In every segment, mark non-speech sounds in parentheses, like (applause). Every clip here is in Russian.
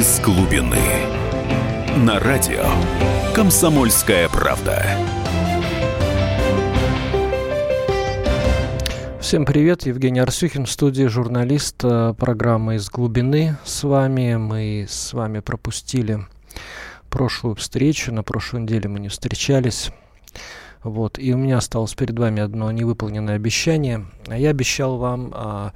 из глубины. На радио «Комсомольская правда». Всем привет, Евгений Арсюхин в студии, журналист э, программы «Из глубины». С вами мы с вами пропустили прошлую встречу, на прошлой неделе мы не встречались. Вот, и у меня осталось перед вами одно невыполненное обещание. А я обещал вам а,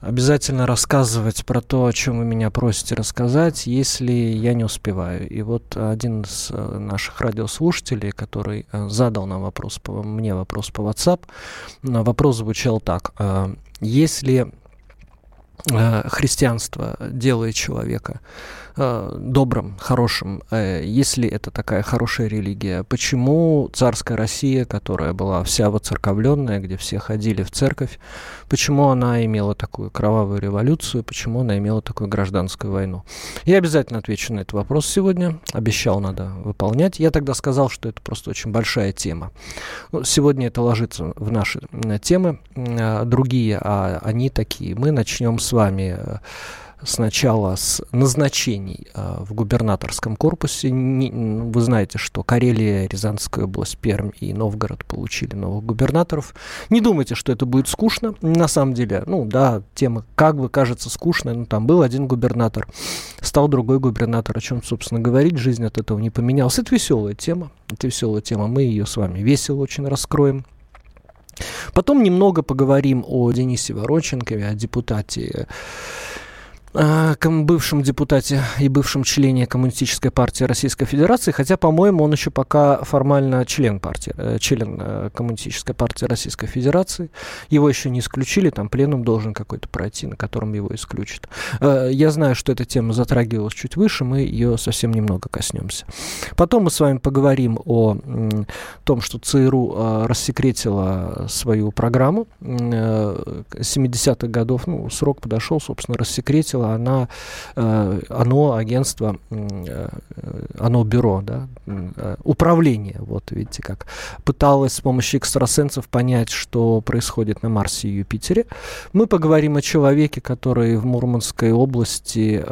обязательно рассказывать про то, о чем вы меня просите рассказать, если я не успеваю. И вот один из э, наших радиослушателей, который э, задал нам вопрос по, мне вопрос по WhatsApp, вопрос звучал так. «А если э, христианство делает человека э, добрым, хорошим, э, если это такая хорошая религия, почему царская Россия, которая была вся воцерковленная, где все ходили в церковь, почему она имела такую кровавую революцию, почему она имела такую гражданскую войну? Я обязательно отвечу на этот вопрос сегодня. Обещал, надо выполнять. Я тогда сказал, что это просто очень большая тема. Ну, сегодня это ложится в наши темы. Э, другие, а они такие. Мы начнем с вами э, сначала с назначений э, в губернаторском корпусе. Вы знаете, что Карелия, Рязанская область, Пермь и Новгород получили новых губернаторов. Не думайте, что это будет скучно. На самом деле, ну да, тема как бы кажется скучной, но там был один губернатор, стал другой губернатор, о чем, собственно, говорить, жизнь от этого не поменялась. Это веселая тема, это веселая тема, мы ее с вами весело очень раскроем. Потом немного поговорим о Денисе Вороченкове, о депутате Э, бывшем депутате и бывшем члене Коммунистической партии Российской Федерации, хотя, по-моему, он еще пока формально член партии, э, член э, Коммунистической партии Российской Федерации. Его еще не исключили, там пленум должен какой-то пройти, на котором его исключат. Я знаю, что эта тема затрагивалась чуть выше, мы ее совсем немного коснемся. Потом мы с вами поговорим о том, что ЦРУ рассекретила свою программу 70-х годов, ну, срок подошел, собственно, рассекретила она, э, оно агентство, э, оно бюро, да, э, управление, вот видите как, пыталось с помощью экстрасенсов понять, что происходит на Марсе и Юпитере. Мы поговорим о человеке, который в Мурманской области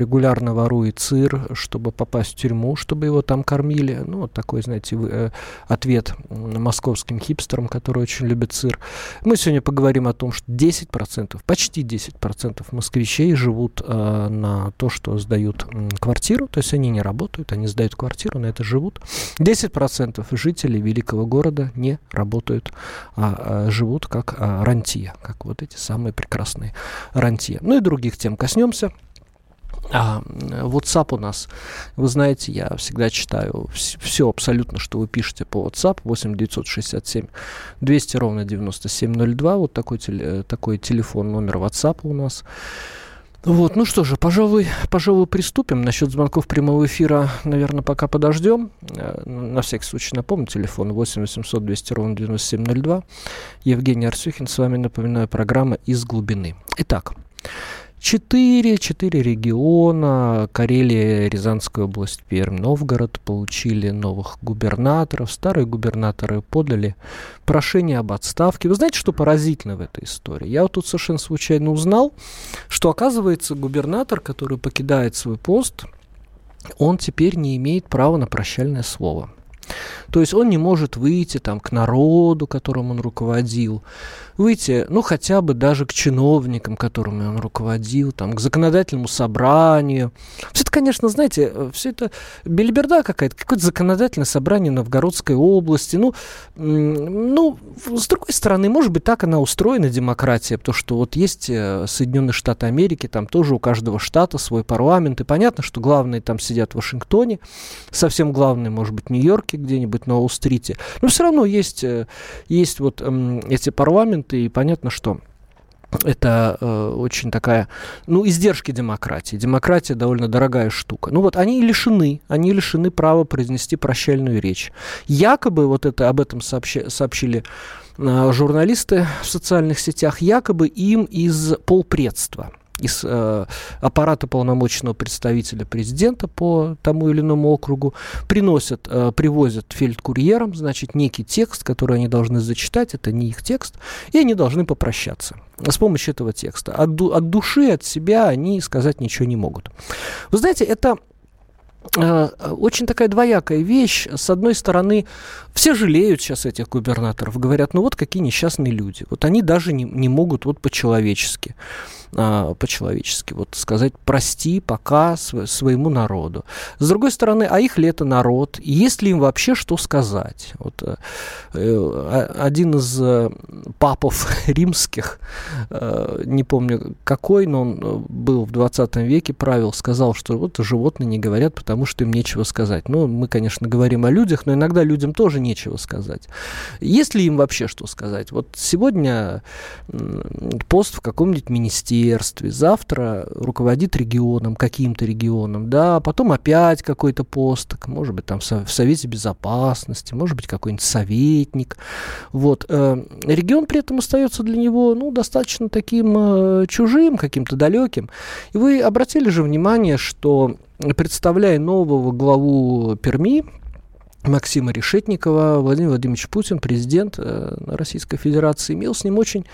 регулярно ворует сыр, чтобы попасть в тюрьму, чтобы его там кормили. Ну, вот такой, знаете, ответ московским хипстерам, которые очень любят сыр. Мы сегодня поговорим о том, что 10%, почти 10% москвичей живут э, на то, что сдают э, квартиру, то есть они не работают, они сдают квартиру, на это живут. 10% жителей великого города не работают, а, а живут как а, рантье, как вот эти самые прекрасные рантье. Ну и других тем коснемся. А, WhatsApp у нас, вы знаете, я всегда читаю все абсолютно, что вы пишете по WhatsApp, 8 967 200 ровно 9702, вот такой, такой телефон, номер WhatsApp у нас. Вот, ну что же, пожалуй, пожалуй, приступим. Насчет звонков прямого эфира, наверное, пока подождем. Э, на всякий случай напомню, телефон 8 800 200 ровно 9702. Евгений Арсюхин, с вами, напоминаю, программа «Из глубины». Итак, Четыре, четыре региона, Карелия, Рязанская область, Пермь, Новгород получили новых губернаторов. Старые губернаторы подали прошение об отставке. Вы знаете, что поразительно в этой истории? Я вот тут совершенно случайно узнал, что, оказывается, губернатор, который покидает свой пост, он теперь не имеет права на прощальное слово. То есть он не может выйти там к народу, которым он руководил, выйти, ну, хотя бы даже к чиновникам, которыми он руководил, там, к законодательному собранию. Все это, конечно, знаете, э, все это белиберда какая-то, какое-то законодательное собрание Новгородской области. Ну, ну, с другой стороны, может быть, так она устроена, демократия, потому что вот есть э, Соединенные Штаты Америки, там тоже у каждого штата свой парламент, и понятно, что главные там сидят в Вашингтоне, совсем главные, может быть, в Нью-Йорке где-нибудь на Уолл-стрите, но все равно есть, э, есть вот эти парламенты, и понятно, что это э, очень такая, ну, издержки демократии. Демократия довольно дорогая штука. Ну вот они лишены, они лишены права произнести прощальную речь. Якобы, вот это, об этом сообщи, сообщили э, журналисты в социальных сетях, якобы им из полпредства из э, аппарата полномочного представителя президента по тому или иному округу, приносят, э, привозят фельдкурьерам, значит, некий текст, который они должны зачитать, это не их текст, и они должны попрощаться с помощью этого текста. От, ду- от души, от себя они сказать ничего не могут. Вы знаете, это Э, очень такая двоякая вещь. С одной стороны, все жалеют сейчас этих губернаторов, говорят, ну вот какие несчастные люди. Вот они даже не, не могут вот по-человечески а, по-человечески, вот сказать прости пока своему народу. С другой стороны, а их ли это народ? Есть ли им вообще что сказать? Вот, э, э один из э, папов (laughs) римских, э, не помню какой, но он э, был в 20 веке, правил, сказал, что вот животные не говорят, потому что им нечего сказать. Ну, мы, конечно, говорим о людях, но иногда людям тоже нечего сказать. Есть ли им вообще что сказать? Вот сегодня пост в каком-нибудь министерстве, завтра руководит регионом, каким-то регионом, да, потом опять какой-то пост, может быть, там в Совете Безопасности, может быть, какой-нибудь советник. Вот. Э, регион при этом остается для него, ну, достаточно таким э, чужим, каким-то далеким. И вы обратили же внимание, что представляя нового главу Перми, Максима Решетникова, Владимир Владимирович Путин, президент э, Российской Федерации, имел с ним очень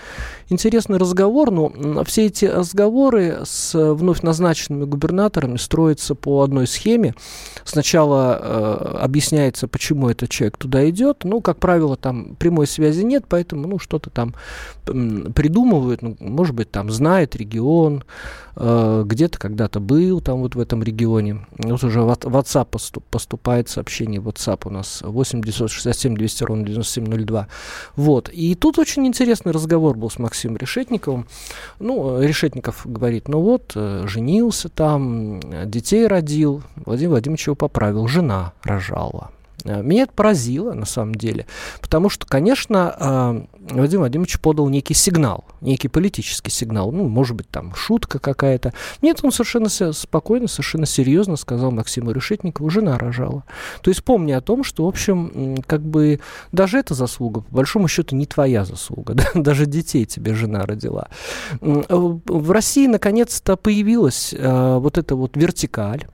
интересный разговор, но все эти разговоры с вновь назначенными губернаторами строятся по одной схеме. Сначала э, объясняется, почему этот человек туда идет, ну, как правило, там прямой связи нет, поэтому, ну, что-то там придумывают, ну, может быть, там знает регион, э, где-то когда-то был там вот в этом регионе. Вот уже в WhatsApp поступает сообщение WhatsApp WhatsApp у нас 8 967 200 ровно 9702. Вот. И тут очень интересный разговор был с Максимом Решетниковым. Ну, Решетников говорит, ну вот, э, женился там, детей родил, Владимир Владимирович его поправил, жена рожала. Э, меня это поразило, на самом деле, потому что, конечно, э, Владимир Владимирович подал некий сигнал, некий политический сигнал, ну, может быть, там шутка какая-то. Нет, он совершенно спокойно, совершенно серьезно сказал Максиму Решетникову, жена рожала. То есть помни о том, что, в общем, как бы даже эта заслуга, по большому счету, не твоя заслуга, (laughs) да? даже детей тебе жена родила. В России, наконец-то, появилась э, вот эта вот вертикаль,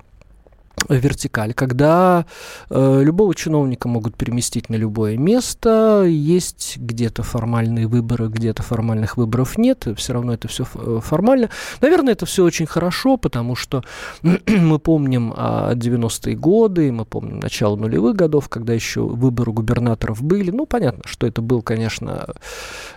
вертикаль, когда э, любого чиновника могут переместить на любое место, есть где-то формальные выборы, где-то формальных выборов нет, все равно это все э, формально. Наверное, это все очень хорошо, потому что (clears throat) мы помним а, 90-е годы, мы помним начало нулевых годов, когда еще выборы губернаторов были. Ну, понятно, что это был, конечно,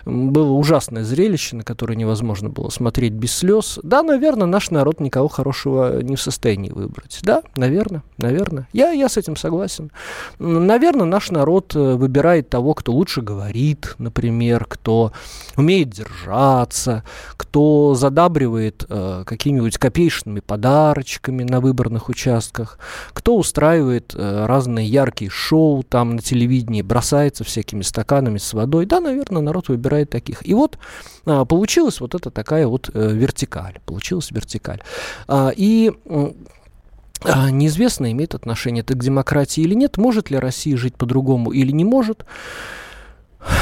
было ужасное зрелище, на которое невозможно было смотреть без слез. Да, наверное, наш народ никого хорошего не в состоянии выбрать. Да, Наверное, наверное. Я, я с этим согласен. Наверное, наш народ э, выбирает того, кто лучше говорит, например, кто умеет держаться, кто задабривает э, какими-нибудь копеечными подарочками на выборных участках, кто устраивает э, разные яркие шоу там на телевидении, бросается всякими стаканами с водой. Да, наверное, народ выбирает таких. И вот э, получилась вот эта такая вот э, вертикаль. Получилась вертикаль. А, и неизвестно, имеет отношение это к демократии или нет, может ли Россия жить по-другому или не может.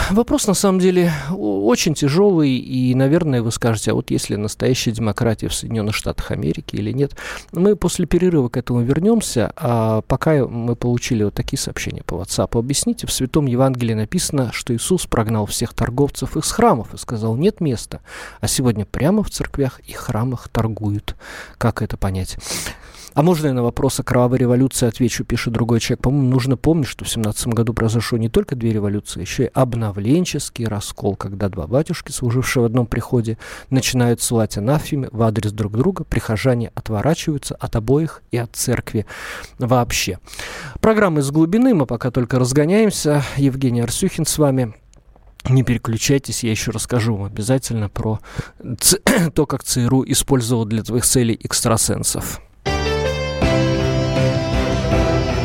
Вопрос, на самом деле, очень тяжелый, и, наверное, вы скажете, а вот если настоящая демократия в Соединенных Штатах Америки или нет. Мы после перерыва к этому вернемся, а пока мы получили вот такие сообщения по WhatsApp. Объясните, в Святом Евангелии написано, что Иисус прогнал всех торговцев из храмов и сказал, нет места, а сегодня прямо в церквях и храмах торгуют. Как это понять? А можно я на вопрос о кровавой революции отвечу, пишет другой человек. По-моему, нужно помнить, что в 17 году произошло не только две революции, еще и обновленческий раскол, когда два батюшки, служившие в одном приходе, начинают ссылать анафеме в адрес друг друга, прихожане отворачиваются от обоих и от церкви вообще. Программа из глубины, мы пока только разгоняемся. Евгений Арсюхин с вами. Не переключайтесь, я еще расскажу вам обязательно про (coughs) то, как ЦРУ использовал для твоих целей экстрасенсов.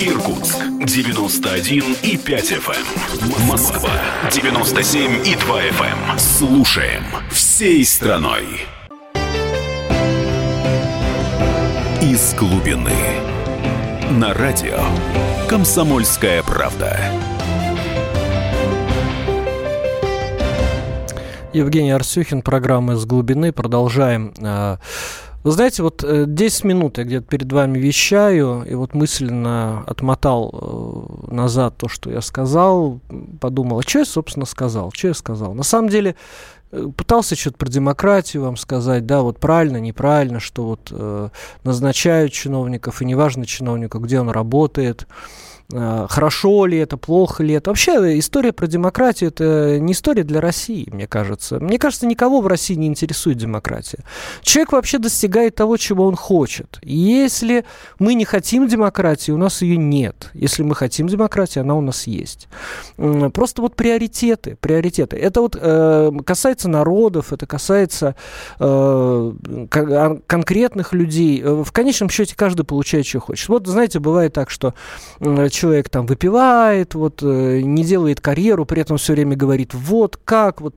Иркутск 91 и 5 FM. Эм. Москва 97 и 2 FM. Эм. Слушаем всей страной. Из глубины. На радио «Комсомольская правда». Евгений Арсюхин, программа «Из глубины». Продолжаем а, вы знаете, вот 10 э, минут я где-то перед вами вещаю, и вот мысленно отмотал э, назад то, что я сказал, подумал, а что я, собственно, сказал, что я сказал. На самом деле, э, пытался что-то про демократию вам сказать, да, вот правильно, неправильно, что вот назначают чиновников, и неважно чиновника, где он работает, хорошо ли это, плохо ли это. Вообще история про демократию это не история для России, мне кажется. Мне кажется, никого в России не интересует демократия. Человек вообще достигает того, чего он хочет. И если мы не хотим демократии, у нас ее нет. Если мы хотим демократии, она у нас есть. Просто вот приоритеты, приоритеты. Это вот э, касается народов, это касается э, конкретных людей. Э, в конечном счете каждый получает, что хочет. Вот, знаете, бывает так, что э, человек там выпивает, вот, э, не делает карьеру, при этом все время говорит, вот как, вот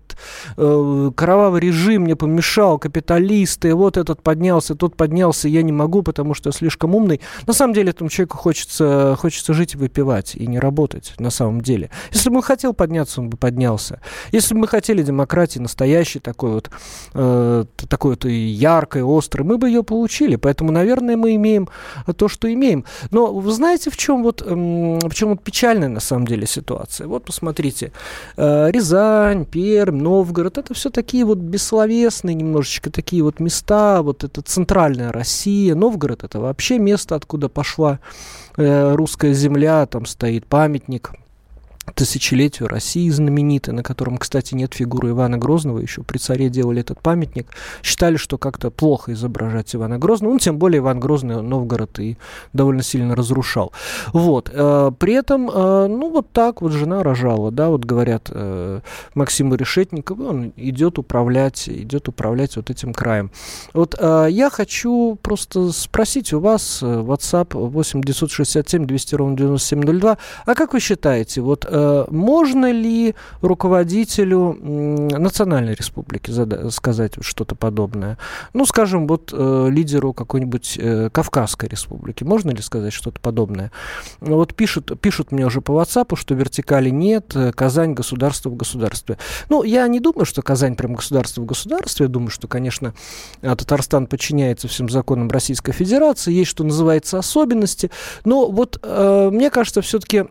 э, кровавый режим мне помешал, капиталисты, вот этот поднялся, тот поднялся, я не могу, потому что слишком умный. На самом деле этому человеку хочется, хочется жить и выпивать, и не работать, на самом деле. Если бы он хотел подняться, он бы поднялся. Если бы мы хотели демократии настоящей, такой вот, э, такой вот яркой, острой, мы бы ее получили. Поэтому, наверное, мы имеем то, что имеем. Но вы знаете, в чем вот э, причем вот печальная на самом деле ситуация. Вот посмотрите, э, Рязань, Пермь, Новгород, это все такие вот бессловесные немножечко такие вот места, вот это центральная Россия, Новгород это вообще место, откуда пошла э, русская земля, там стоит памятник – тысячелетию России знаменитый, на котором, кстати, нет фигуры Ивана Грозного, еще при царе делали этот памятник, считали, что как-то плохо изображать Ивана Грозного, ну, тем более Иван Грозный Новгород и довольно сильно разрушал. Вот. Э, при этом, э, ну, вот так вот жена рожала, да, вот говорят э, Максиму Решетникову, он идет управлять, идет управлять вот этим краем. Вот я хочу просто спросить у вас, WhatsApp 8 967 200 ровно 9702, а как вы считаете, вот Э, можно ли руководителю национальной республики сказать что-то подобное? Ну, скажем, вот э, лидеру какой-нибудь э, Кавказской республики, можно ли сказать что-то подобное? Вот пишут, пишут мне уже по WhatsApp, что вертикали нет, Казань государство в государстве. Ну, я не думаю, что Казань прям государство в государстве. Я думаю, что, конечно, Татарстан подчиняется всем законам Российской Федерации, есть, что называется, особенности. Но вот э, мне кажется, все-таки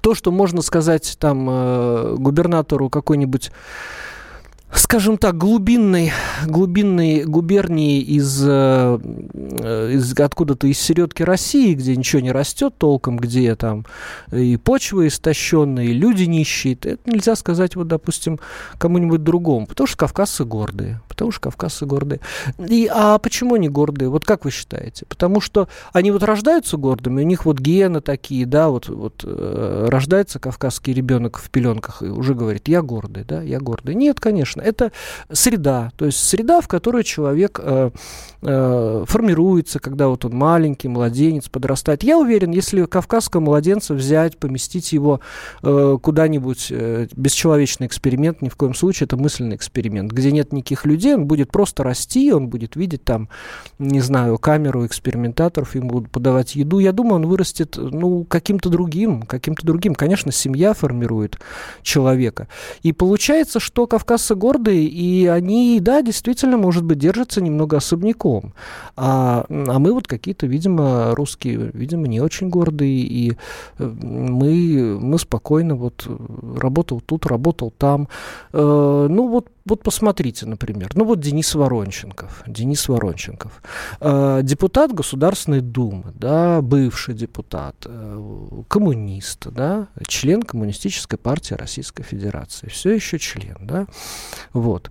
то, что можно сказать там э, губернатору какой-нибудь скажем так, глубинной, глубинной губернии из, э, из откуда-то из середки России, где ничего не растет толком, где там и почва истощенная, и люди нищие, это нельзя сказать, вот, допустим, кому-нибудь другому, потому что кавказцы гордые, потому что кавказцы гордые. И, а почему они гордые? Вот как вы считаете? Потому что они вот рождаются гордыми, у них вот гены такие, да, вот, вот э, рождается кавказский ребенок в пеленках и уже говорит, я гордый, да, я гордый. Нет, конечно, это среда, то есть среда, в которой человек э, э, формируется, когда вот он маленький, младенец, подрастает. Я уверен, если кавказского младенца взять, поместить его э, куда-нибудь, э, бесчеловечный эксперимент, ни в коем случае, это мысленный эксперимент, где нет никаких людей, он будет просто расти, он будет видеть там, не знаю, камеру экспериментаторов, ему будут подавать еду. Я думаю, он вырастет, ну, каким-то другим, каким-то другим. Конечно, семья формирует человека. И получается, что кавказцы гор гордые, и они, да, действительно, может быть, держатся немного особняком. А, а мы вот какие-то, видимо, русские, видимо, не очень гордые, и э, мы, мы спокойно вот работал тут, работал там. Э, ну вот вот посмотрите, например, ну вот Денис Воронченков, Денис Воронченков, э, депутат Государственной Думы, да, бывший депутат, э, коммунист, да, член Коммунистической партии Российской Федерации, все еще член, да, вот.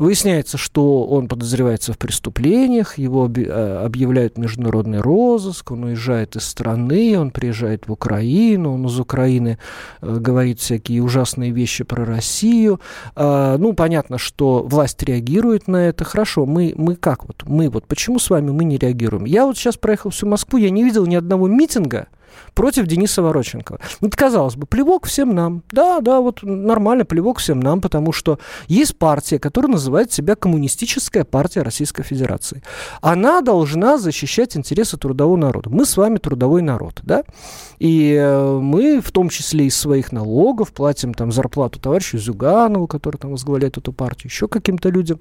Выясняется, что он подозревается в преступлениях, его э, объявляют международный розыск, он уезжает из страны, он приезжает в Украину, он из Украины э, говорит всякие ужасные вещи про Россию. А, ну, понятно, что власть реагирует на это. Хорошо, мы, мы как вот? Мы вот почему с вами мы не реагируем? Я вот сейчас проехал всю Москву, я не видел ни одного митинга, против Дениса Вороченкова. Вот, казалось бы, плевок всем нам. Да, да, вот нормально, плевок всем нам, потому что есть партия, которая называет себя Коммунистическая партия Российской Федерации. Она должна защищать интересы трудового народа. Мы с вами трудовой народ, да? И э, мы, в том числе из своих налогов, платим там зарплату товарищу Зюганову, который там возглавляет эту партию, еще каким-то людям.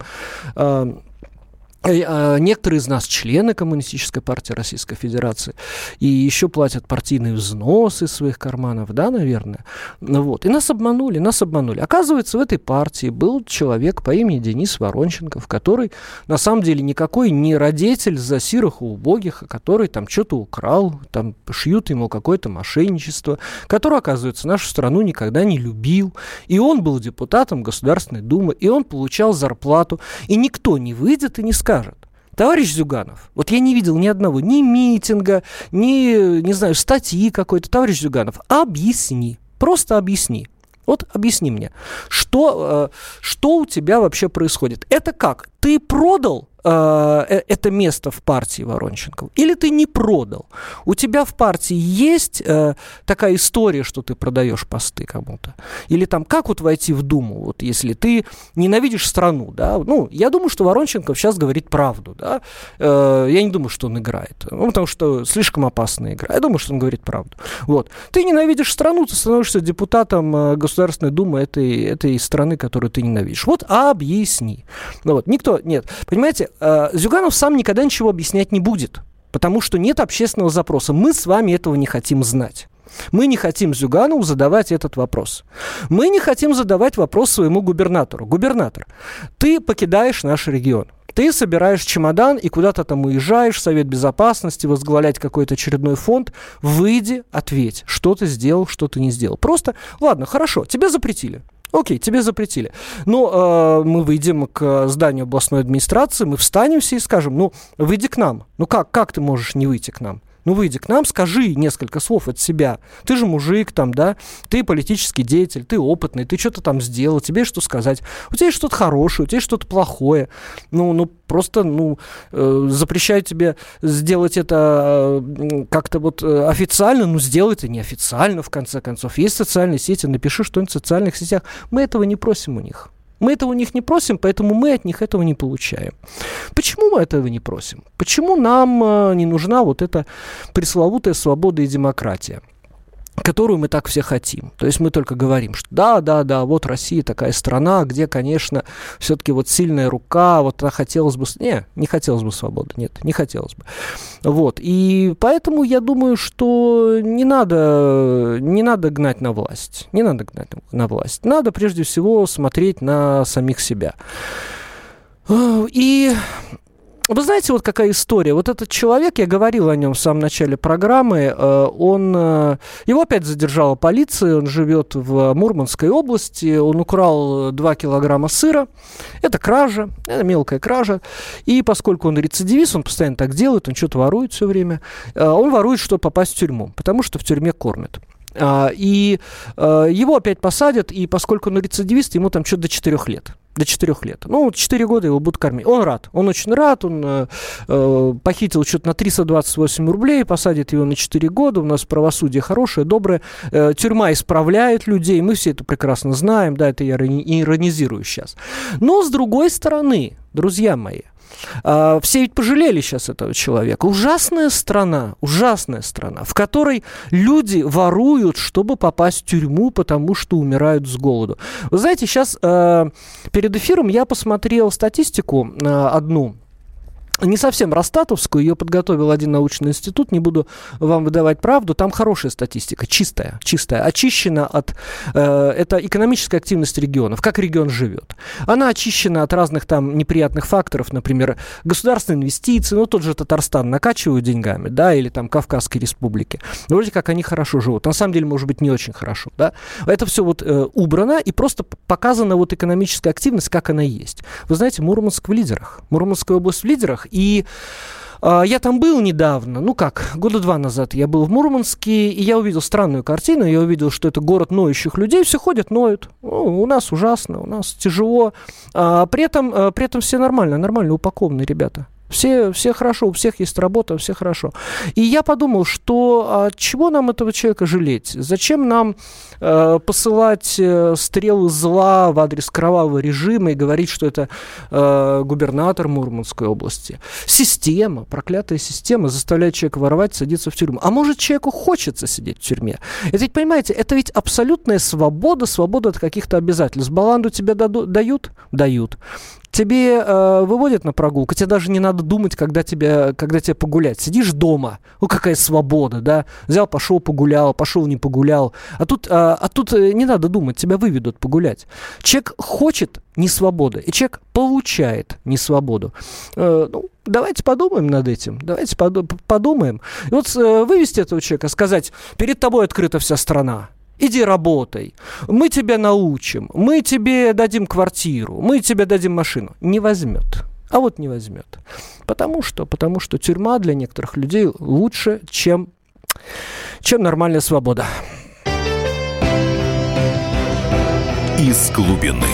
Э, а, некоторые из нас члены Коммунистической партии Российской Федерации и еще платят партийные взносы из своих карманов, да, наверное. Ну вот. И нас обманули, нас обманули. Оказывается, в этой партии был человек по имени Денис Воронченков, который на самом деле никакой не родитель за сирых и убогих, а который там что-то украл, там шьют ему какое-то мошенничество, который, оказывается, нашу страну никогда не любил. И он был депутатом Государственной Думы, и он получал зарплату, и никто не выйдет и не скажет, скажет, товарищ Зюганов, вот я не видел ни одного, ни митинга, ни, не знаю, статьи какой-то, товарищ Зюганов, объясни, просто объясни. Вот объясни мне, что, э, что у тебя вообще происходит? Это как? Ты продал Э, э, это место в партии Воронченкова, или ты не продал. У тебя в партии есть э, такая история, что ты продаешь посты кому-то. Или там, как вот войти в Думу, вот если ты ненавидишь страну, да, ну, я думаю, что Воронченков сейчас говорит правду, да, э, я не думаю, что он играет, ну, потому что слишком опасная игра, я думаю, что он говорит правду. Вот. Ты ненавидишь страну, ты становишься депутатом э, Государственной Думы этой, этой страны, которую ты ненавидишь. Вот объясни. Ну, вот, никто, нет, понимаете, Э, Зюганов сам никогда ничего объяснять не будет, потому что нет общественного запроса. Мы с вами этого не хотим знать. Мы не хотим Зюганову задавать этот вопрос. Мы не хотим задавать вопрос своему губернатору. Губернатор, ты покидаешь наш регион. Ты собираешь чемодан и куда-то там уезжаешь Совет Безопасности, возглавлять какой-то очередной фонд. Выйди, ответь, что ты сделал, что ты не сделал. Просто, ладно, хорошо, тебе запретили. Окей, тебе запретили. Но э, мы выйдем к зданию областной администрации, мы встанем все и скажем, ну, выйди к нам. Ну как, как ты можешь не выйти к нам? Ну, выйди к нам, скажи несколько слов от себя. Ты же мужик там, да? Ты политический деятель, ты опытный, ты что-то там сделал, тебе что сказать? У тебя есть что-то хорошее, у тебя есть что-то плохое. Ну, ну просто, ну, э, запрещаю тебе сделать это э, как-то вот э, официально, ну, сделай это неофициально, в конце концов. Есть социальные сети, напиши что-нибудь в социальных сетях. Мы этого не просим у них. Мы этого у них не просим, поэтому мы от них этого не получаем. Почему мы этого не просим? Почему нам э, не нужна вот эта пресловутая свобода и демократия? Которую мы так все хотим. То есть мы только говорим, что да, да, да, вот Россия такая страна, где, конечно, все-таки вот сильная рука, вот она хотелось бы... Не, не хотелось бы свободы, нет, не хотелось бы. Вот, и поэтому я думаю, что не надо, не надо гнать на власть, не надо гнать на власть. Надо прежде всего смотреть на самих себя. И вы знаете, вот какая история. Вот этот человек, я говорил о нем в самом начале программы, э, он, э, его опять задержала полиция, он живет в Мурманской области, он украл 2 килограмма сыра. Это кража, это мелкая кража. И поскольку он рецидивист, он постоянно так делает, он что-то ворует все время, э, он ворует, чтобы попасть в тюрьму, потому что в тюрьме кормят. А, и его опять посадят, и поскольку он рецидивист, ему там что-то до 4 лет до 4 лет. Ну, 4 года его будут кормить. Он рад, он очень рад, он э, э похитил что-то на 328 рублей, посадит его на 4 года, у нас правосудие хорошее, доброе, э, тюрьма исправляет людей, мы все это прекрасно знаем, да, это я иронизирую сейчас. Но, с другой стороны, друзья мои, а, все ведь пожалели сейчас этого человека. Ужасная страна, ужасная страна, в которой люди воруют, чтобы попасть в тюрьму, потому что умирают с голоду. Вы знаете, сейчас э, перед эфиром я посмотрел статистику э, одну не совсем Ростатовскую, ее подготовил один научный институт, не буду вам выдавать правду, там хорошая статистика, чистая, чистая, очищена от, э, это экономическая активность регионов, как регион живет. Она очищена от разных там неприятных факторов, например, государственные инвестиции, ну тот же Татарстан накачивают деньгами, да, или там Кавказские республики. Вроде как они хорошо живут, на самом деле, может быть, не очень хорошо, да. Это все вот э, убрано и просто показана вот экономическая активность, как она есть. Вы знаете, Мурманск в лидерах, Мурманская область в лидерах, и э, я там был недавно, ну как, года два назад я был в Мурманске, и я увидел странную картину, я увидел, что это город ноющих людей, все ходят, ноют. Ну, у нас ужасно, у нас тяжело. А, при, этом, а, при этом все нормально, нормально упакованные ребята. Все, все хорошо, у всех есть работа, все хорошо. И я подумал, что а чего нам этого человека жалеть? Зачем нам э, посылать э, стрелы зла в адрес кровавого режима и говорить, что это э, губернатор Мурманской области? Система, проклятая система заставляет человека воровать, садиться в тюрьму. А может, человеку хочется сидеть в тюрьме? Это ведь, понимаете, это ведь абсолютная свобода, свобода от каких-то обязательств. Баланду тебе дают? Дают тебе э, выводят на прогулку, тебе даже не надо думать, когда тебе, когда тебе погулять. Сидишь дома, ну какая свобода, да? Взял, пошел, погулял, пошел, не погулял. А тут, э, а тут э, не надо думать, тебя выведут погулять. Человек хочет не свободы, и человек получает не свободу. Э, ну, давайте подумаем над этим, давайте подумаем. И вот э, вывести этого человека, сказать, перед тобой открыта вся страна, иди работай, мы тебя научим, мы тебе дадим квартиру, мы тебе дадим машину. Не возьмет. А вот не возьмет. Потому что? Потому что тюрьма для некоторых людей лучше, чем, чем нормальная свобода. Из глубины.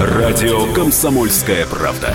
Радио «Комсомольская правда».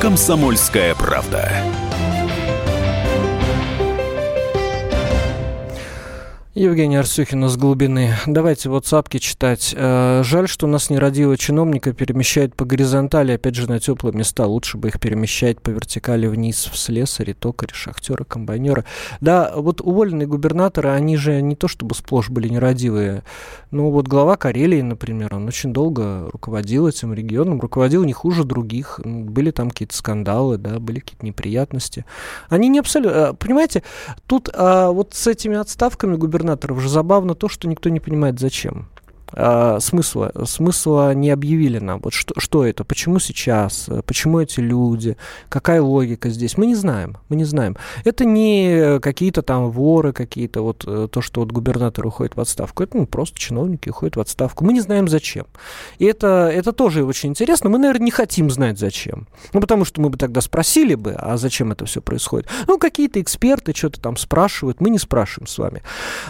«Комсомольская правда». Евгений Арсюхин из глубины. Давайте вот сапки читать. Э, жаль, что у нас нерадивого чиновника перемещают по горизонтали, опять же, на теплые места. Лучше бы их перемещать по вертикали вниз в слесари, токари, шахтеры, комбайнеры. Да, вот уволенные губернаторы, они же не то чтобы сплошь были нерадивые. Ну вот глава Карелии, например, он очень долго руководил этим регионом, руководил не хуже других. Были там какие-то скандалы, да, были какие-то неприятности. Они не абсолютно... Э, понимаете, тут а, вот с этими отставками губернаторов губернаторов же забавно то, что никто не понимает зачем а, смысла, смысла не объявили нам. Вот что, что это, почему сейчас, почему эти люди, какая логика здесь, мы не знаем, мы не знаем. Это не какие-то там воры, какие-то вот э, то, что вот губернатор уходит в отставку, это ну, просто чиновники уходят в отставку. Мы не знаем зачем. И это, это тоже очень интересно. Мы, наверное, не хотим знать зачем. Ну, потому что мы бы тогда спросили бы, а зачем это все происходит. Ну, какие-то эксперты что-то там спрашивают, мы не спрашиваем с вами.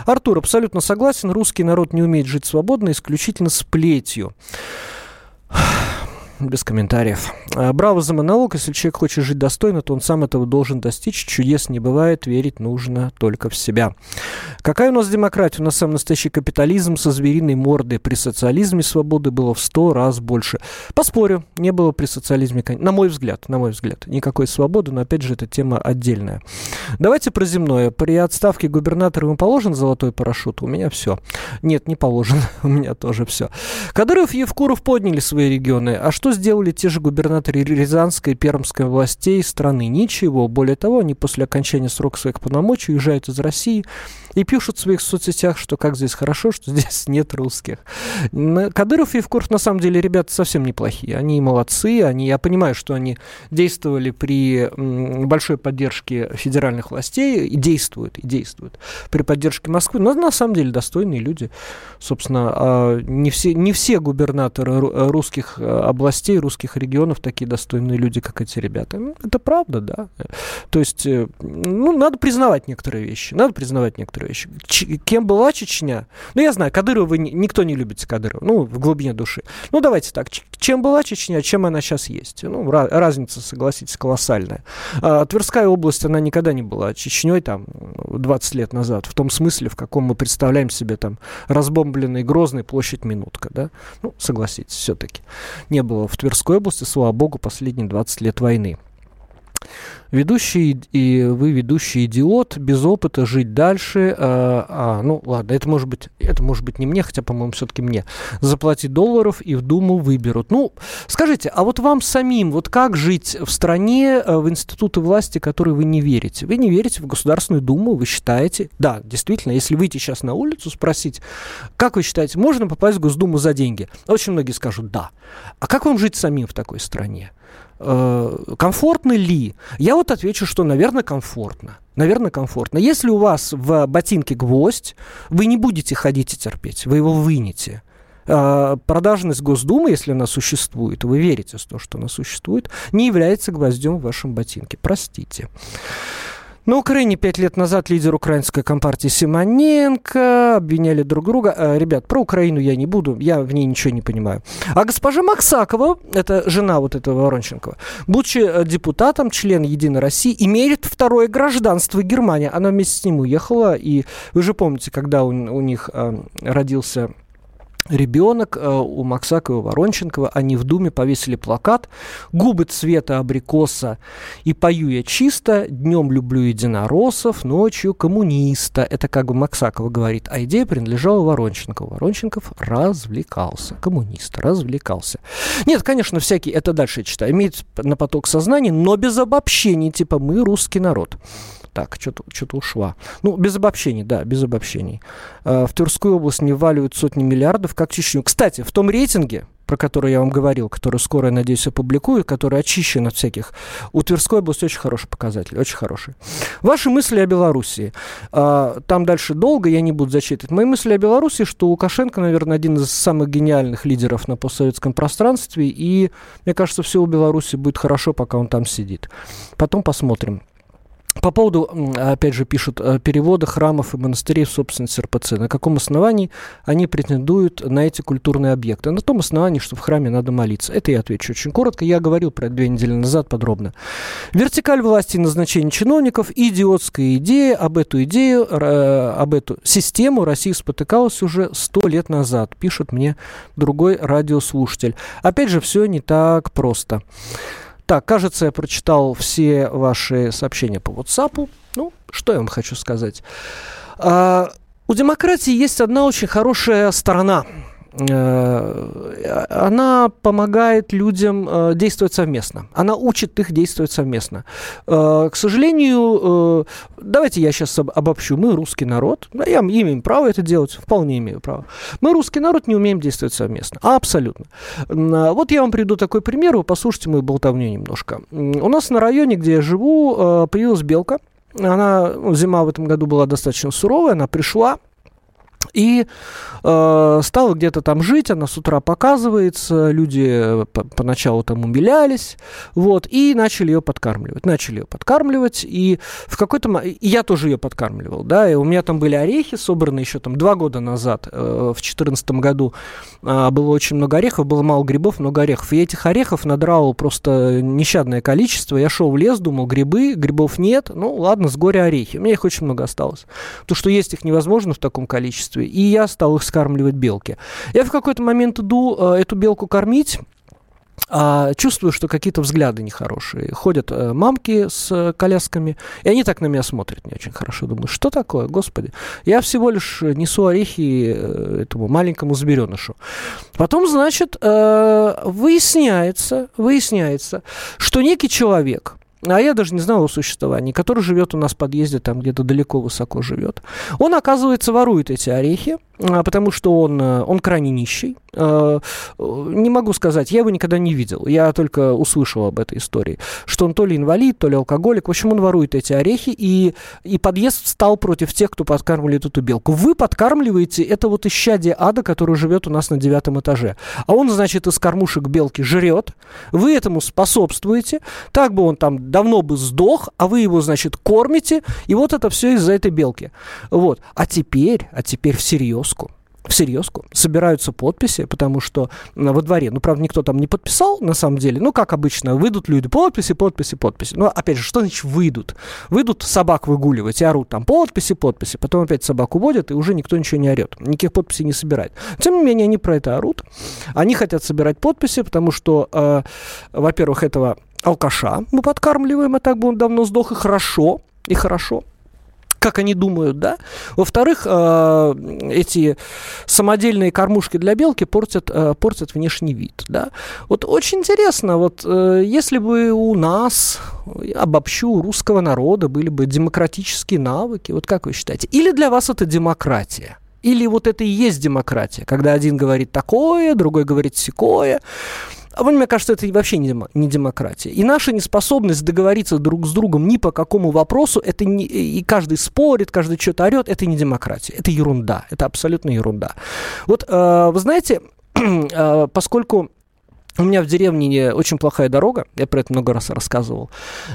Артур, абсолютно согласен, русский народ не умеет жить свободно, связано исключительно с плетью. Без комментариев. А, браво за монолог. Если человек хочет жить достойно, то он сам этого должен достичь. Чудес не бывает, верить нужно только в себя. Какая у нас демократия? У нас самый настоящий капитализм со звериной мордой. При социализме свободы было в сто раз больше. Поспорю, не было при социализме, на мой взгляд, на мой взгляд, никакой свободы, но опять же, эта тема отдельная. Давайте про земное. При отставке губернатора ему положен золотой парашют? У меня все. Нет, не положен. (laughs) У меня тоже все. Кадыров и Евкуров подняли свои регионы. А что что сделали те же губернаторы Рязанской и Пермской властей страны? Ничего. Более того, они после окончания срока своих полномочий уезжают из России и пишут в своих соцсетях, что как здесь хорошо, что (laughs) здесь нет русских. Кадыров и Евкуров, на самом деле, ребята совсем неплохие. Они молодцы, они, я понимаю, что они действовали при большой поддержке федеральных властей, и действуют, и действуют при поддержке Москвы, но на самом деле достойные люди. Собственно, а, не все, не все губернаторы русских областей областей, русских регионов такие достойные люди, как эти ребята. Ну, это правда, да. То есть, э, ну, надо признавать некоторые вещи. Надо признавать некоторые вещи. Ч- кем была Чечня? Ну, я знаю, Кадырова никто не любит Кадырова, ну, в глубине души. Ну, давайте так. Чем была Чечня, чем она сейчас есть? Ну, ra- разница, согласитесь, колоссальная. А, Тверская область, она никогда не была Чечней, там, 20 лет назад, в том смысле, в каком мы представляем себе там разбомбленный Грозный площадь Минутка, да? Ну, согласитесь, все-таки. Не было в Тверской области, слава богу, последние 20 лет войны. Ведущий, и вы ведущий идиот, без опыта жить дальше. А, а, ну, ладно, это может быть, это может быть не мне, хотя, по-моему, все-таки мне. Заплатить долларов и в Думу выберут. Ну, скажите, а вот вам самим, вот как жить в стране, э, в институты власти, которые вы не верите? Вы не верите в Государственную Думу, вы считаете, да, действительно, если выйти сейчас на улицу, спросить, как вы считаете, можно попасть в Госдуму за деньги? Очень многие скажут «да». А как вам жить самим в такой стране? Э, комфортно ли? Я вот отвечу, что, наверное, комфортно. Наверное, комфортно. Если у вас в ботинке гвоздь, вы не будете ходить и терпеть, вы его вынете. Э, продажность Госдумы, если она существует, вы верите в то, что она существует, не является гвоздем в вашем ботинке. Простите. На Украине пять лет назад лидер украинской компартии Симоненко обвиняли друг друга. Э, ребят, про Украину я не буду, я в ней ничего не понимаю. А госпожа Максакова, это жена вот этого Воронченкова, будучи э, депутатом, член Единой России, имеет второе гражданство Германии. Она вместе с ним уехала, и вы же помните, когда у, у них э, родился ребенок э, у Максакова Воронченкова, они в Думе повесили плакат «Губы цвета абрикоса и пою я чисто, днем люблю единороссов, ночью коммуниста». Это как бы Максакова говорит, а идея принадлежала Воронченкову. Воронченков развлекался, коммунист развлекался. Нет, конечно, всякий, это дальше я читаю, имеет на поток сознания, но без обобщений, типа «мы русский народ» так, что-то что ушла. Ну, без обобщений, да, без обобщений. Э, в Тверскую область не валивают сотни миллиардов, как Чечню. Кстати, в том рейтинге, про который я вам говорил, который скоро, я надеюсь, опубликую, который очищен от всяких, у Тверской области очень хороший показатель, очень хороший. Ваши мысли о Белоруссии. А, там дальше долго, я не буду зачитывать. Мои мысли о Белоруссии, что Лукашенко, наверное, один из самых гениальных лидеров на постсоветском пространстве, и мне кажется, все у Беларуси будет хорошо, пока он там сидит. Потом посмотрим. По поводу, опять же, пишут, э, перевода храмов и монастырей в собственность РПЦ. На каком основании они претендуют на эти культурные объекты? На том основании, что в храме надо молиться. Это я отвечу очень коротко. Я говорил про это две недели назад подробно. Вертикаль власти и назначение чиновников. Идиотская идея. Об эту идею, об эту систему Россия спотыкалась уже сто лет назад, пишет мне другой радиослушатель. Опять же, все не так просто. Так, кажется, я прочитал все ваши сообщения по WhatsApp. Ну, что я вам хочу сказать. А, у демократии есть одна очень хорошая сторона – она помогает людям э, действовать совместно. Она учит их действовать совместно. Э, к сожалению, давайте я сейчас обобщу. Мы русский народ. Я имеем право это делать, вполне имею право. Мы русский народ не умеем действовать совместно. Абсолютно. Вот я вам приведу такой пример. Вы послушайте мою болтовню немножко. У нас на районе, где я живу, появилась белка. Она, ну, зима в этом году была достаточно суровая, она пришла, и э, стала где-то там жить, она с утра показывается, люди э, по поначалу там умилялись, вот, и начали ее подкармливать, начали ее подкармливать, и в какой-то момент, я тоже ее подкармливал, да, и у меня там были орехи, собраны еще там два года назад, э, в четырнадцатом году э, было очень много орехов, было мало грибов, много орехов, и этих орехов надрал просто нещадное количество, я шел в лес, думал, грибы, грибов нет, ну, ладно, с горя орехи, у меня их очень много осталось, то, что есть их невозможно в таком количестве, количестве, и я стал их скармливать белки. Я в какой-то момент иду э, эту белку кормить, а, чувствую, что какие-то взгляды нехорошие. Ходят э, мамки с э, колясками, и они так на меня смотрят не очень хорошо. Думаю, что такое, господи? Я всего лишь несу орехи э, этому маленькому зверенышу. Потом, значит, э, выясняется, выясняется, что некий человек, а я даже не знал о существовании, который живет у нас в подъезде, там где-то далеко высоко живет. Он, оказывается, ворует эти орехи, потому что он, э, он крайне нищий. А, не могу сказать, я его никогда не видел, я только услышал об этой истории, что он то ли инвалид, то ли алкоголик, в общем, он ворует эти орехи, и, и подъезд встал против тех, кто подкармливает эту белку. Вы подкармливаете это вот исчадие ада, который живет у нас на девятом этаже. А он, значит, из кормушек белки жрет, вы этому способствуете, так бы он там давно бы сдох, а вы его, значит, кормите, и вот это все из-за этой белки. Вот. А теперь, а теперь всерьез всерьезку всерьезку собираются подписи, потому что во дворе, ну, правда, никто там не подписал, на самом деле, ну, как обычно, выйдут люди, подписи, подписи, подписи. Ну, опять же, что значит выйдут? Выйдут собак выгуливать и орут там подписи, подписи, потом опять собаку водят, и уже никто ничего не орет, никаких подписей не собирает. Тем не менее, они про это орут, они хотят собирать подписи, потому что, э, во-первых, этого алкаша мы подкармливаем, а так бы он давно сдох, и хорошо, и хорошо как они думают, да. Во-вторых, э, эти самодельные кормушки для белки портят, э, портят внешний вид, да. Вот очень интересно, вот э, если бы у нас, обобщу, у русского народа были бы демократические навыки, вот как вы считаете, или для вас это демократия? Или вот это и есть демократия, когда один говорит такое, другой говорит секое. А мне кажется, это вообще не, не демократия. И наша неспособность договориться друг с другом ни по какому вопросу, это не, и каждый спорит, каждый что-то орет, это не демократия. Это ерунда. Это абсолютно ерунда. Вот, э, вы знаете, (clears throat) э, поскольку у меня в деревне очень плохая дорога, я про это много раз рассказывал.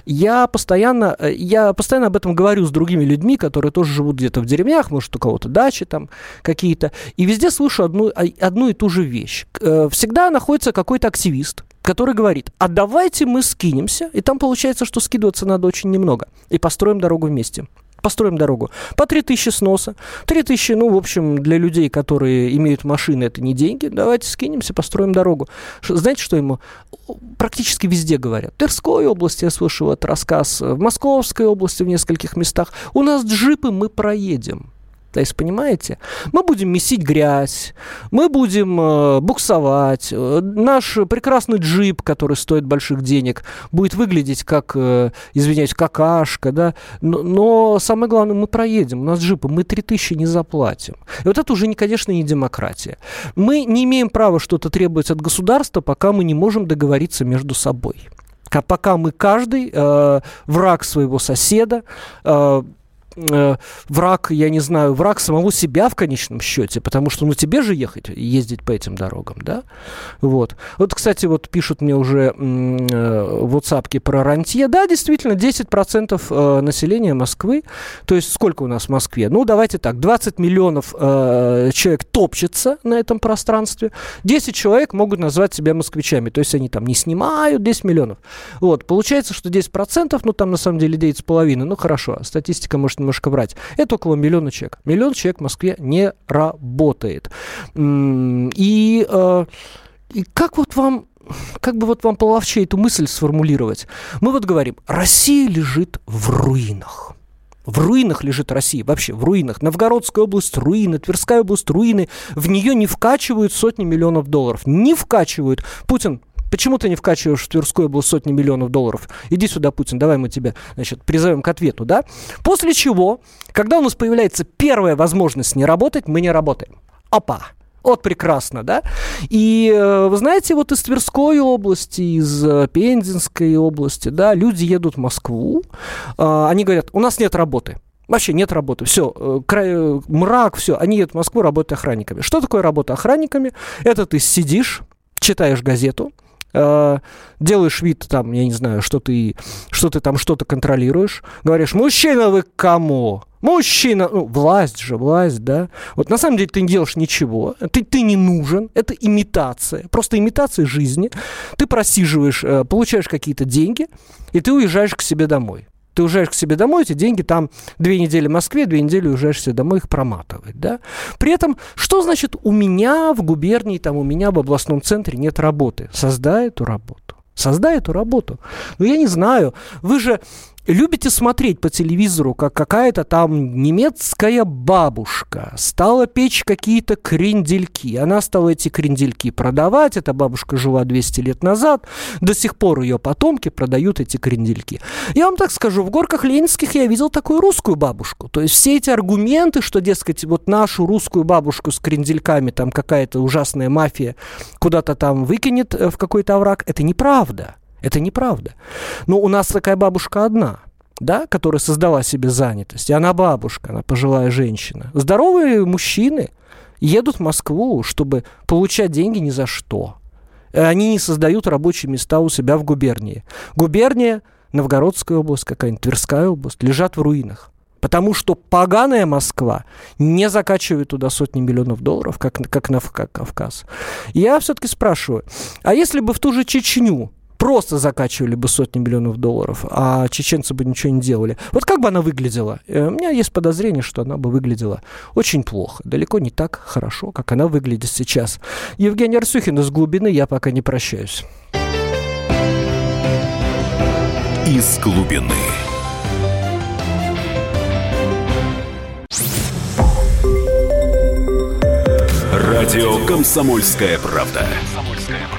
Я постоянно, э, я постоянно об этом говорю с другими людьми, которые тоже живут где-то в деревнях, может, у кого-то дачи там какие-то, и везде слышу одну, а, одну и ту же вещь. Э, всегда находится какой-то активист, который говорит, а давайте мы скинемся, и там получается, что скидываться надо очень немного, и построим дорогу вместе построим дорогу. По 3000 сноса. 3000, ну, в общем, для людей, которые имеют машины, это не деньги. Давайте скинемся, построим дорогу. Знаете, что ему практически везде говорят? В Тверской области я слышал этот рассказ, в Московской области в нескольких местах. У нас джипы, мы проедем. То есть, понимаете, мы будем месить грязь, мы будем э, буксовать. Э, наш прекрасный джип, который стоит больших денег, будет выглядеть как, э, извиняюсь, какашка, да. Но, но самое главное, мы проедем. У нас джипы, мы 3000 не заплатим. И вот это уже, не, конечно, не демократия. Мы не имеем права что-то требовать от государства, пока мы не можем договориться между собой. Пока мы каждый э, враг своего соседа, э, э, враг, я не знаю, враг самого себя в конечном счете, потому что, ну, тебе же ехать, ездить по этим дорогам, да? Вот. Вот, кстати, вот пишут мне уже э, в WhatsApp про Рантье. Да, действительно, 10% э, населения Москвы, то есть сколько у нас в Москве? Ну, давайте так, 20 миллионов э, человек топчется на этом пространстве, 10 человек могут назвать себя москвичами, то есть они там не снимают 10 миллионов. Вот, получается, что 10%, ну, там на самом деле 9,5, ну, хорошо, статистика может немножко врать. Это около миллиона человек. Миллион человек в Москве не работает. И, э, и как вот вам как бы вот вам половче эту мысль сформулировать? Мы вот говорим, Россия лежит в руинах. В руинах лежит Россия, вообще в руинах. Новгородская область руины, Тверская область руины. В нее не вкачивают сотни миллионов долларов. Не вкачивают. Путин Почему ты не вкачиваешь в Тверскую область сотни миллионов долларов? Иди сюда, Путин, давай мы тебя, значит, призовем к ответу, да? После чего, когда у нас появляется первая возможность не работать, мы не работаем. Опа! Вот прекрасно, да? И э, вы знаете, вот из Тверской области, из э, Пензенской области, да, люди едут в Москву, э, они говорят, у нас нет работы. Вообще нет работы. Все, край, мрак, все. Они едут в Москву работать охранниками. Что такое работа охранниками? Это ты сидишь, читаешь газету, э, делаешь вид там, я не знаю, что ты, что ты там что-то контролируешь, говоришь, мужчина вы кому? Мужчина, ну, власть же, власть, да. Вот на самом деле ты не делаешь ничего, ты, ты не нужен, это имитация, просто имитация жизни. Ты просиживаешь, э, получаешь какие-то деньги, и ты уезжаешь к себе домой ты уезжаешь к себе домой, эти деньги там две недели в Москве, две недели уезжаешь себе домой их проматывать, да. При этом, что значит у меня в губернии, там у меня в областном центре нет работы? Создай эту работу. Создай эту работу. Ну, я не знаю, вы же любите смотреть по телевизору, как какая-то там немецкая бабушка стала печь какие-то крендельки. Она стала эти крендельки продавать. Эта бабушка жила 200 лет назад. До сих пор ее потомки продают эти крендельки. Я вам так скажу, в горках Ленинских я видел такую русскую бабушку. То есть все эти аргументы, что, дескать, вот нашу русскую бабушку с крендельками там какая-то ужасная мафия куда-то там выкинет э, в какой-то овраг, это неправда. Это неправда. Но у нас такая бабушка одна да, которая создала себе занятость, и она бабушка, она пожилая женщина. Здоровые мужчины едут в Москву, чтобы получать деньги ни за что. Они не создают рабочие места у себя в губернии. Губерния, Новгородская область, какая-нибудь Тверская область, лежат в руинах. Потому что поганая Москва не закачивает туда сотни миллионов долларов, как, как на как Кавказ. Я все-таки спрашиваю, а если бы в ту же Чечню просто закачивали бы сотни миллионов долларов, а чеченцы бы ничего не делали. Вот как бы она выглядела? Э, у меня есть подозрение, что она бы выглядела очень плохо, далеко не так хорошо, как она выглядит сейчас. Евгений Арсюхин из глубины, я пока не прощаюсь. из глубины. Радио «Комсомольская правда».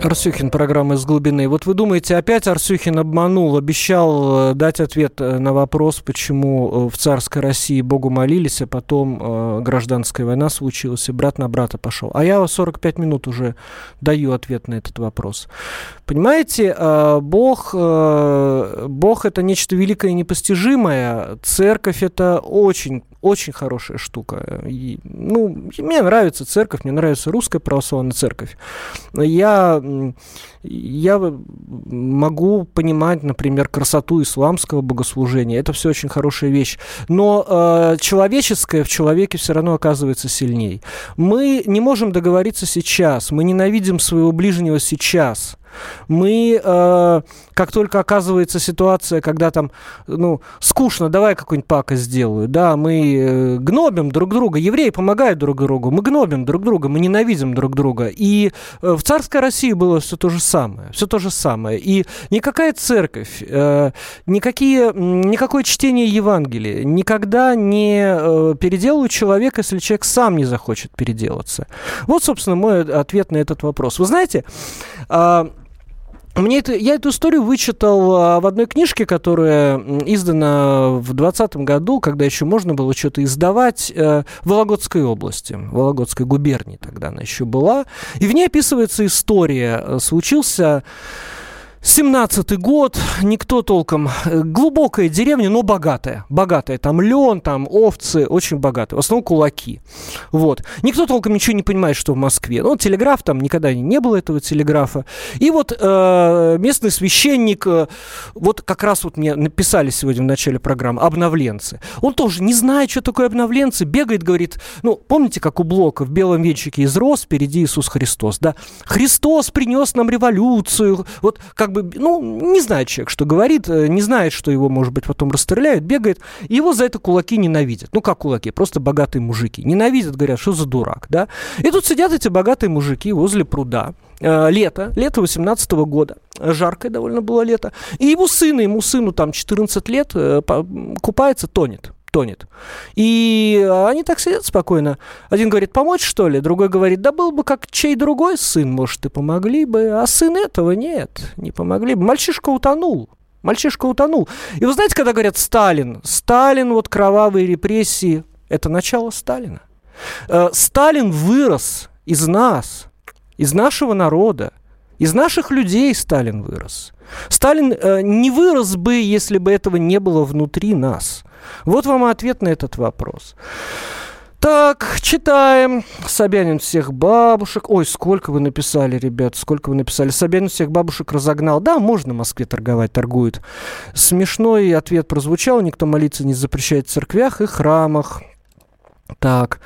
Арсюхин, программа «Из глубины». Вот вы думаете, опять Арсюхин обманул, обещал э, дать ответ э, на вопрос, почему э, в царской России Богу молились, а потом гражданская война случилась, и брат на брата пошел. А я 45 минут уже даю ответ на этот вопрос. Понимаете, Бог, Бог это нечто великое и непостижимое, церковь это очень очень хорошая штука. И, ну, мне нравится церковь, мне нравится русская православная церковь. Я, я могу понимать, например, красоту исламского богослужения. Это все очень хорошая вещь. Но э, человеческое в человеке все равно оказывается сильней. Мы не можем договориться сейчас. Мы ненавидим своего ближнего сейчас. Мы, э, как только оказывается ситуация, когда там, ну, скучно, давай какую-нибудь пакость сделаю, да, мы э, гнобим друг друга, евреи помогают друг другу, мы гнобим друг друга, мы ненавидим друг друга. И э, в царской России было все то же самое, все то же самое. И никакая церковь, э, никакие, никакое чтение Евангелия никогда не э, переделывают человека, если человек сам не захочет переделаться. Вот, собственно, мой ответ на этот вопрос. Вы знаете, э, мне это, я эту историю вычитал а, в одной книжке, которая издана в 2020 году, когда еще можно было что-то издавать э, в Вологодской области, в Вологодской губернии тогда она еще была. И в ней описывается история. Э, случился 17-й год, никто толком... Э, глубокая деревня, но богатая. Богатая. Там лен, там овцы, очень богатые. В основном кулаки. Вот. Никто толком ничего не понимает, что в Москве. Ну, телеграф, там никогда не было этого телеграфа. И вот э, местный священник, э, вот как раз вот мне написали сегодня в начале программы, обновленцы. Он тоже не знает, что такое обновленцы, бегает, говорит, ну, помните, как у Блока в белом венчике из роз впереди Иисус Христос, да? Христос принес нам революцию. Вот как как бы, ну, не знает человек, что говорит, э, не знает, что его, может быть, потом расстреляют, бегает, и его за это кулаки ненавидят. Ну, как кулаки? Просто богатые мужики. Ненавидят, говорят, что за дурак, да? И тут сидят эти богатые мужики возле пруда, э, лето, лето 18 -го года, жаркое довольно было лето, и его сына, ему сыну там 14 лет, э, купается, тонет тонет. И они так сидят спокойно. Один говорит, помочь что ли? Другой говорит, да был бы как чей другой сын, может, и помогли бы. А сын этого нет, не помогли бы. Мальчишка утонул. Мальчишка утонул. И вы знаете, когда говорят Сталин, Сталин, вот кровавые репрессии, это начало Сталина. Э, Сталин вырос из нас, из нашего народа, из наших людей Сталин вырос. Сталин э, не вырос бы, если бы этого не было внутри нас. Вот вам ответ на этот вопрос. Так, читаем. Собянин всех бабушек. Ой, сколько вы написали, ребят, сколько вы написали. Собянин всех бабушек разогнал. Да, можно в Москве торговать, торгуют. Смешной ответ прозвучал. Никто молиться не запрещает в церквях и храмах. Так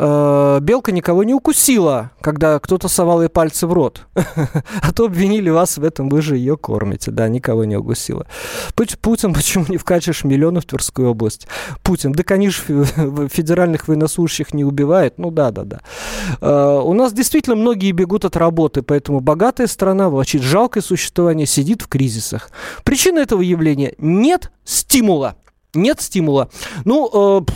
э, белка никого не укусила, когда кто-то совал ей пальцы в рот. (laughs) А то обвинили вас в этом, вы же ее кормите. Да, никого не укусила. Путин (laughs) почему не вкачешь миллионы в Тверскую область? Путин, да, конечно, (laughs) федеральных военнослужащих не убивает. Ну да, да, да. Э, у нас действительно многие бегут от работы, поэтому богатая страна влачит жалкое существование, сидит в кризисах. Причина этого явления – нет стимула. Нет стимула. Ну, э,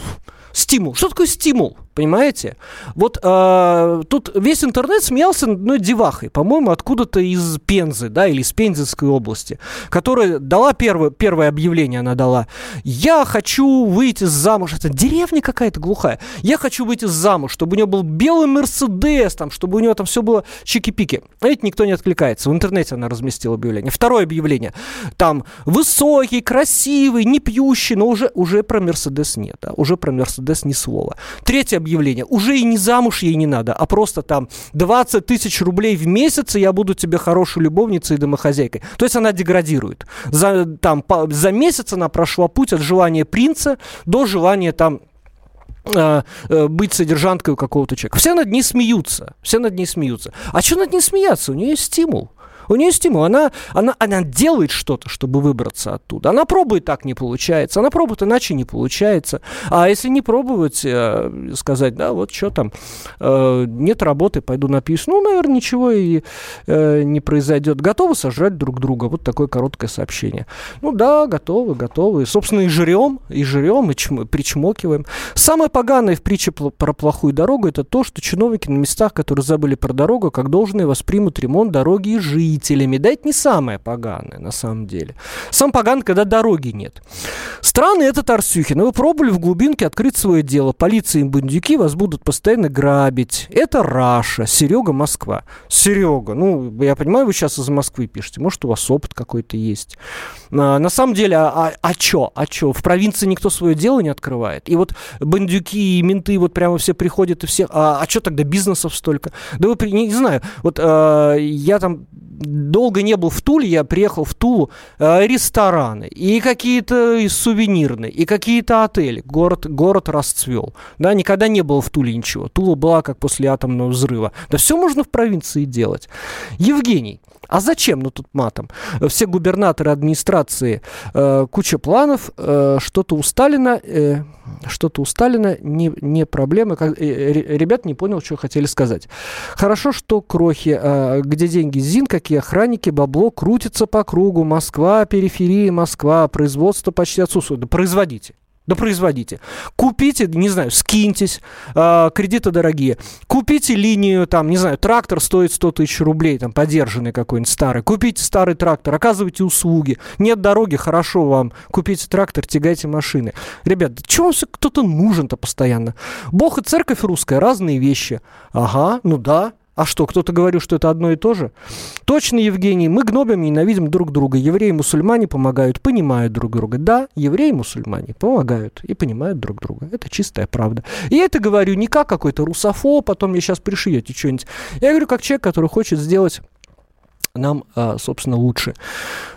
стимул. Что такое стимул? Понимаете? Вот э, тут весь интернет смеялся над одной девахой, по-моему, откуда-то из Пензы, да, или из Пензенской области, которая дала первое, первое объявление, она дала. Я хочу выйти замуж. Это деревня какая-то глухая. Я хочу выйти замуж, чтобы у нее был белый Мерседес, там, чтобы у нее там все было чики-пики. А ведь никто не откликается. В интернете она разместила объявление. Второе объявление. Там высокий, красивый, не пьющий, но уже, уже про Мерседес нет. Да? Уже про Мерседес ни слова. Третье объявление. Уже и не замуж ей не надо, а просто там 20 тысяч рублей в месяц, и я буду тебе хорошей любовницей и домохозяйкой. То есть она деградирует. За, там, по, за месяц она прошла путь от желания принца до желания там э, э, быть содержанкой у какого-то человека. Все над ней смеются. Все над ней смеются. А что над ней смеяться? У нее есть стимул. У нее стимул. Она, она, она делает что-то, чтобы выбраться оттуда. Она пробует, так не получается. Она пробует, иначе не получается. А если не пробовать, э, сказать, да, вот что там, э, нет работы, пойду напишу. Ну, наверное, ничего и э, не произойдет. Готовы сожрать друг друга. Вот такое короткое сообщение. Ну да, готовы, готовы. Собственно, и жрем, и жрем, и чм, причмокиваем. Самое поганое в притче про плохую дорогу это то, что чиновники на местах, которые забыли про дорогу, как должное воспримут ремонт дороги и жизнь водителями. Да это не самое поганое, на самом деле. Сам поган, когда дороги нет. Страны этот Арсюхин. Вы пробовали в глубинке открыть свое дело. Полиция и бандюки вас будут постоянно грабить. Это Раша. Серега, Москва. Серега, ну, я понимаю, вы сейчас из Москвы пишете. Может, у вас опыт какой-то есть. А, на самом деле, а, а, а чё? А чё? В провинции никто свое дело не открывает. И вот бандюки и менты вот прямо все приходят и все... А, а что тогда бизнесов столько? Да вы, не, не знаю, вот а, я там долго не был в Туле, я приехал в Тулу, э, рестораны, и какие-то сувенирные, и какие-то отели. Город, город расцвел. Да, никогда не было в Туле ничего. Тула была как после атомного взрыва. Да все можно в провинции делать. Евгений, а зачем? Ну тут матом. Все губернаторы администрации, э, куча планов, э, что-то у Сталина, э, что-то у Сталина не, не проблема. Как, э, ребят не понял, что хотели сказать. Хорошо, что крохи, э, где деньги ЗИН, какие охранники, бабло крутится по кругу. Москва, периферия, Москва, производство почти отсутствует. Да производите. Да производите. Купите, не знаю, скиньтесь, э, кредиты дорогие. Купите линию, там, не знаю, трактор стоит 100 тысяч рублей, там, подержанный какой-нибудь старый. Купите старый трактор, оказывайте услуги. Нет дороги, хорошо вам. Купите трактор, тягайте машины. Ребят, чего вам кто-то нужен-то постоянно? Бог и церковь русская, разные вещи. Ага, ну да, а что, кто-то говорил, что это одно и то же? Точно, Евгений, мы гнобим и ненавидим друг друга. Евреи и мусульмане помогают, понимают друг друга. Да, евреи и мусульмане помогают и понимают друг друга. Это чистая правда. И я это говорю не как какой-то русофо, потом мне сейчас пришьете что-нибудь. Я говорю как человек, который хочет сделать нам, а, собственно, лучше.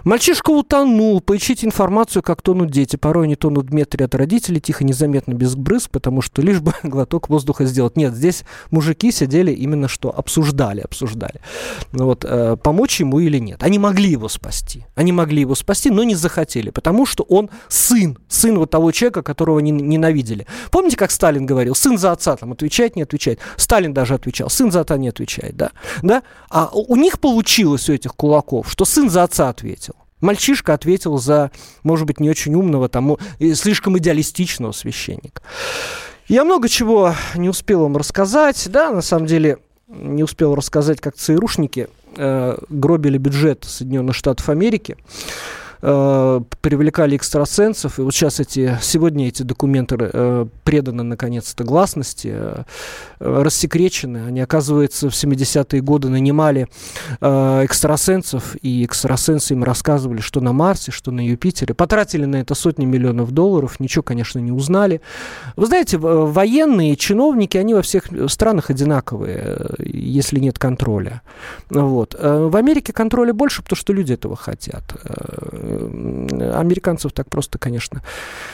Мальчишка утонул. Поищите информацию, как тонут дети. Порой они тонут в метре от родителей, тихо, незаметно, без брызг, потому что лишь бы (laughs) глоток воздуха сделать. Нет, здесь мужики сидели именно что обсуждали, обсуждали. Ну вот, э, помочь ему или нет. Они могли его спасти. Они могли его спасти, но не захотели, потому что он сын. Сын вот того человека, которого не, ненавидели. Помните, как Сталин говорил? Сын за отца там отвечает, не отвечает. Сталин даже отвечал. Сын за отца не отвечает, да? да? А у них получилось у этих кулаков, что сын за отца ответил. Мальчишка ответил за, может быть, не очень умного, там, слишком идеалистичного священника. Я много чего не успел вам рассказать, да, на самом деле не успел рассказать, как ЦРУшники э, гробили бюджет Соединенных Штатов Америки э, привлекали экстрасенсов, и вот сейчас эти, сегодня эти документы э, преданы, наконец-то, гласности, э, рассекречены. Они, оказывается, в 70-е годы нанимали э, экстрасенсов, и экстрасенсы им рассказывали, что на Марсе, что на Юпитере. Потратили на это сотни миллионов долларов, ничего, конечно, не узнали. Вы знаете, военные чиновники, они во всех странах одинаковые, э, если нет контроля. Вот. Э, в Америке контроля больше, потому что люди этого хотят. Э, американцев так просто, конечно,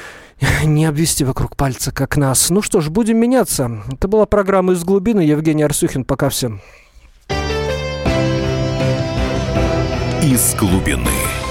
(laughs) не обвести вокруг пальца, как нас. Ну что ж, будем меняться. Это была программа «Из глубины». Евгений Арсюхин. Пока всем. «Из глубины».